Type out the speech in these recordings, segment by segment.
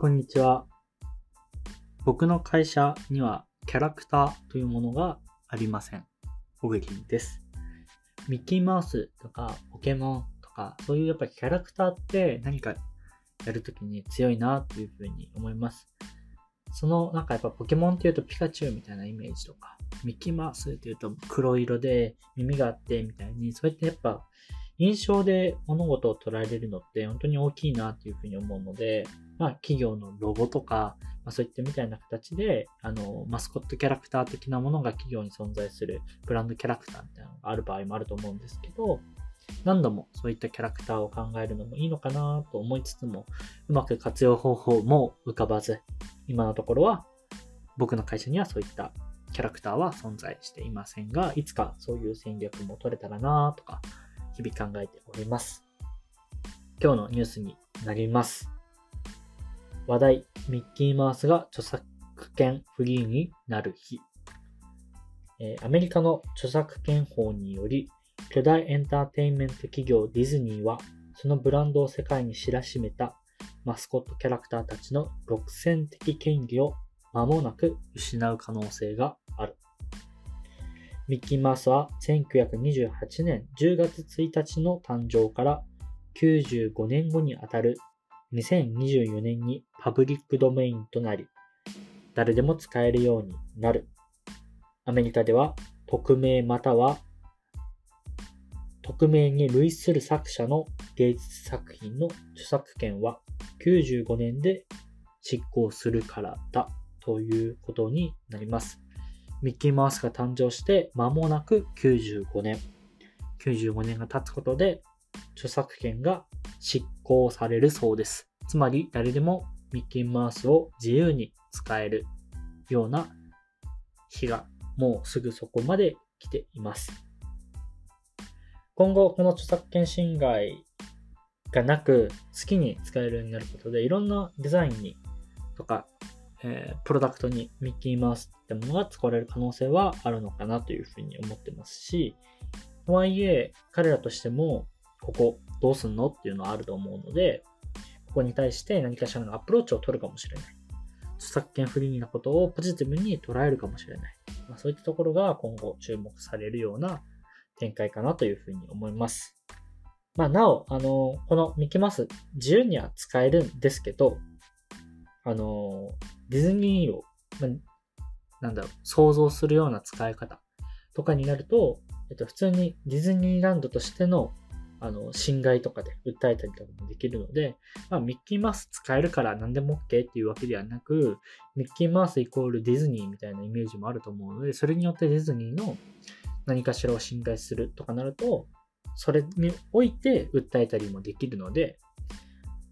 こんにちは。僕の会社にはキャラクターというものがありません。小栗です。ミッキーマウスとかポケモンとか、そういうやっぱキャラクターって何かやるときに強いなというふうに思います。その、なんかやっぱポケモンっていうとピカチュウみたいなイメージとか、ミッキーマウスっていうと黒色で耳があってみたいに、そうやってやっぱ印象で物事を捉えれるのって本当に大きいなっていうふうに思うので、まあ企業のロゴとか、まあ、そういったみたいな形で、あの、マスコットキャラクター的なものが企業に存在するブランドキャラクターみたいなのがある場合もあると思うんですけど、何度もそういったキャラクターを考えるのもいいのかなと思いつつも、うまく活用方法も浮かばず、今のところは僕の会社にはそういったキャラクターは存在していませんが、いつかそういう戦略も取れたらなとか、日々考えております。今日のニュースになります。話題、ミッキーマウスが著作権フリーになる日。えアメリカの著作権法により、巨大エンターテインメント企業ディズニーは、そのブランドを世界に知らしめたマスコットキャラクターたちの独占的権利を間もなく失う可能性がある。ミッキーマウスは1928年10月1日の誕生から95年後にあたる2024年にパブリックドメインとなり、誰でも使えるようになる。アメリカでは匿名または匿名に類する作者の芸術作品の著作権は95年で執行するからだということになります。ミッキーマウスが誕生して間もなく95年。95年が経つことで著作権が執行されるそうです。つまり誰でもミッキーマウスを自由に使えるような日がもうすぐそこまで来ています。今後この著作権侵害がなく好きに使えるようになることでいろんなデザインにとか、えープロダクトにミッキーマウスってものが使われる可能性はあるのかなというふうに思ってますし、とはいえ彼らとしてもここどうすんのっていうのはあると思うので、ここに対して何かしらのアプローチを取るかもしれない。著作権フリーなことをポジティブに捉えるかもしれない。まあ、そういったところが今後注目されるような展開かなというふうに思います。まあ、なお、あの、このミッキーマウス自由には使えるんですけど、あの、ディズニーを、まあなんだろう、想像するような使い方とかになると、えっと、普通にディズニーランドとしてのあの、侵害とかで訴えたりとかもできるので、まあ、ミッキーマウス使えるから何でも OK っていうわけではなく、ミッキーマウスイコールディズニーみたいなイメージもあると思うので、それによってディズニーの何かしらを侵害するとかなると、それにおいて訴えたりもできるので、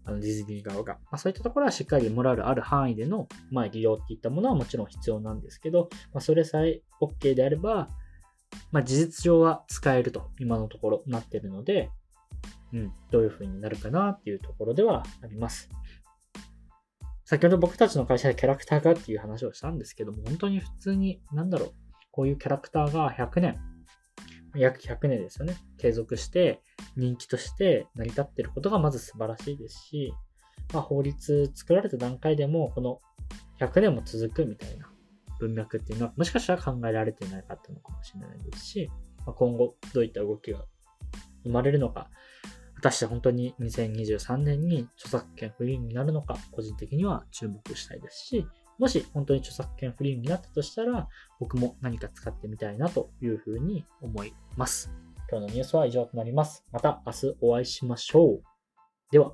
あのディズニー側が。まあ、そういったところはしっかりモラルある範囲での、まあ、利用っていったものはもちろん必要なんですけど、まあ、それさえ OK であれば、まあ、事実上は使えると今のところなってるので、うん、どういう風になるかなっていうところではあります。先ほど僕たちの会社でキャラクターがっていう話をしたんですけども、本当に普通に、なんだろう、こういうキャラクターが100年、約100年ですよね、継続して人気として成り立ってることがまず素晴らしいですし、まあ、法律作られた段階でもこの100年も続くみたいな文脈っていうのはもしかしたら考えられていなかったのかもしれないですし、まあ、今後どういった動きが生まれるのか、果たして本当に2023年に著作権フリーになるのか、個人的には注目したいですし、もし本当に著作権フリーになったとしたら、僕も何か使ってみたいなというふうに思います。今日のニュースは以上となります。また明日お会いしましょう。では。